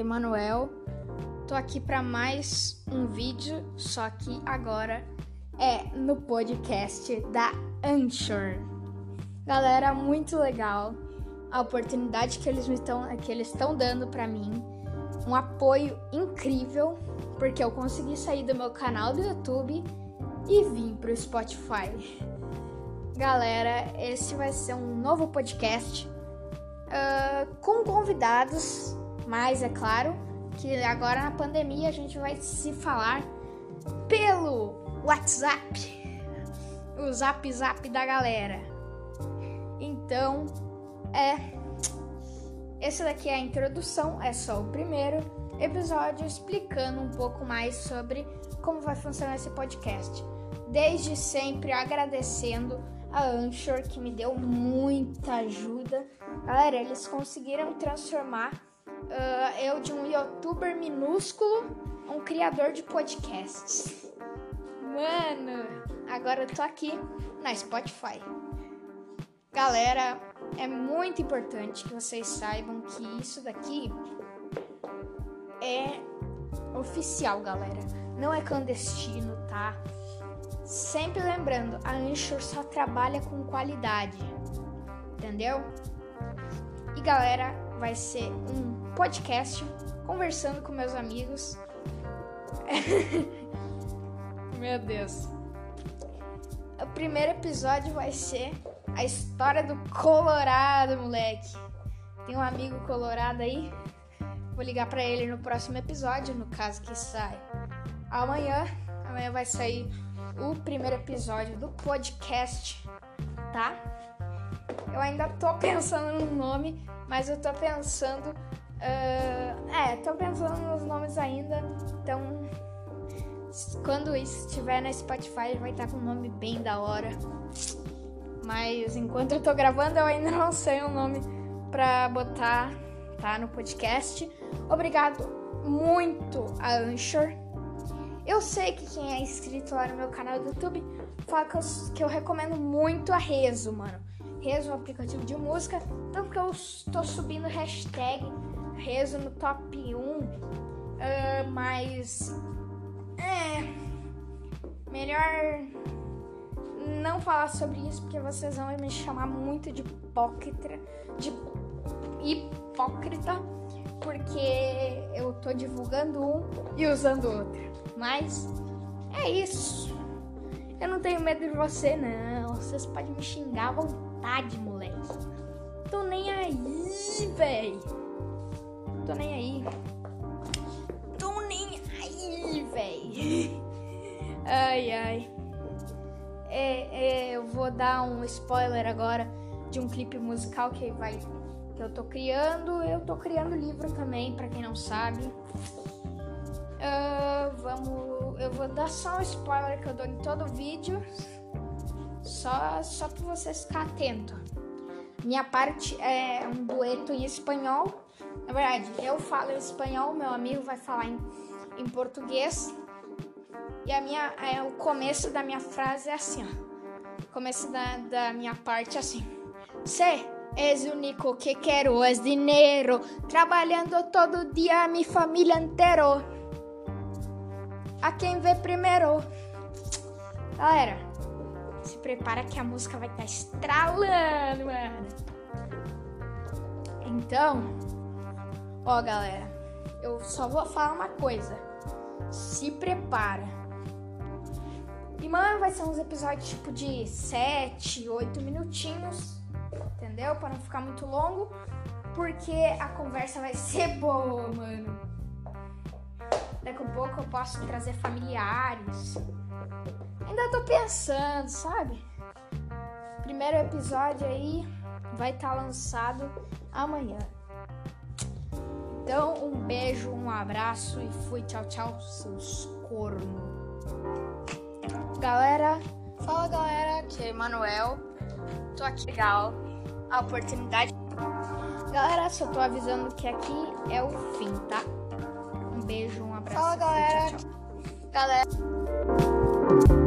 Emanuel. Tô aqui para mais um vídeo, só que agora é no podcast da Anchor. Galera, muito legal a oportunidade que eles estão que eles estão dando para mim. Um apoio incrível, porque eu consegui sair do meu canal do YouTube e vim pro Spotify. Galera, esse vai ser um novo podcast uh, com convidados, mas é claro que agora na pandemia a gente vai se falar pelo WhatsApp, o zap zap da galera. Então, é. Esse daqui é a introdução, é só o primeiro episódio explicando um pouco mais sobre como vai funcionar esse podcast. Desde sempre agradecendo a Anchor que me deu muita ajuda. Galera, eles conseguiram transformar uh, eu de um youtuber minúsculo a um criador de podcasts. Mano, agora eu tô aqui na Spotify. Galera, é muito importante que vocês saibam que isso daqui é oficial, galera. Não é clandestino, tá? Sempre lembrando, a Anchor só trabalha com qualidade. Entendeu? E galera, vai ser um podcast conversando com meus amigos. Meu Deus. O primeiro episódio vai ser a história do Colorado, moleque. Tem um amigo colorado aí? Vou ligar para ele no próximo episódio, no caso que sai amanhã. Amanhã vai sair o primeiro episódio do podcast, tá? Eu ainda tô pensando no nome, mas eu tô pensando. Uh, é, tô pensando nos nomes ainda. Então, quando isso estiver na Spotify, vai estar com um nome bem da hora. Mas enquanto eu tô gravando, eu ainda não sei o um nome pra botar, tá? No podcast. Obrigado muito a Anchor. Eu sei que quem é inscrito lá no meu canal do YouTube fala que eu, que eu recomendo muito a Rezo, mano. Rezo um aplicativo de música. Então que eu estou subindo hashtag Rezo no top 1. Uh, ah, mas. É. Melhor não falar sobre isso porque vocês vão me chamar muito de hipócrita, de hipócrita, porque eu tô divulgando um e usando outro. Mas é isso. Eu não tenho medo de você, não. Vocês podem me xingar à vontade, moleque. Tô nem aí, véi. Tô nem aí. Tô nem aí, véi. Ai, ai é, é, eu vou dar um spoiler agora de um clipe musical que vai que eu tô criando. Eu tô criando livro também, para quem não sabe. Uh, vamos, eu vou dar só um spoiler que eu dou em todo vídeo, só só para vocês ficar atento. Minha parte é um dueto em espanhol. Na verdade, eu falo espanhol, meu amigo vai falar em, em português. E a minha, é, o começo da minha frase é assim, ó. O começo da, da minha parte é assim. Sé és o único que quero, é dinheiro. Trabalhando todo dia, minha família inteira. A quem vê primeiro. Galera, se prepara que a música vai estar tá estralando, mano. Então, ó, galera, eu só vou falar uma coisa. Se prepara e, mano, vai ser uns episódios tipo de 7, 8 minutinhos, entendeu? Para não ficar muito longo, porque a conversa vai ser boa, mano. Daqui a pouco eu posso trazer familiares. Ainda tô pensando, sabe? Primeiro episódio aí vai estar tá lançado amanhã. Então, um beijo, um abraço e fui. Tchau, tchau, seus cornos. Galera, fala galera, aqui é Emanuel. Tô aqui legal. A oportunidade. Galera, só tô avisando que aqui é o fim, tá? Um beijo, um abraço. Fala, galera. Tchau, tchau. Galera.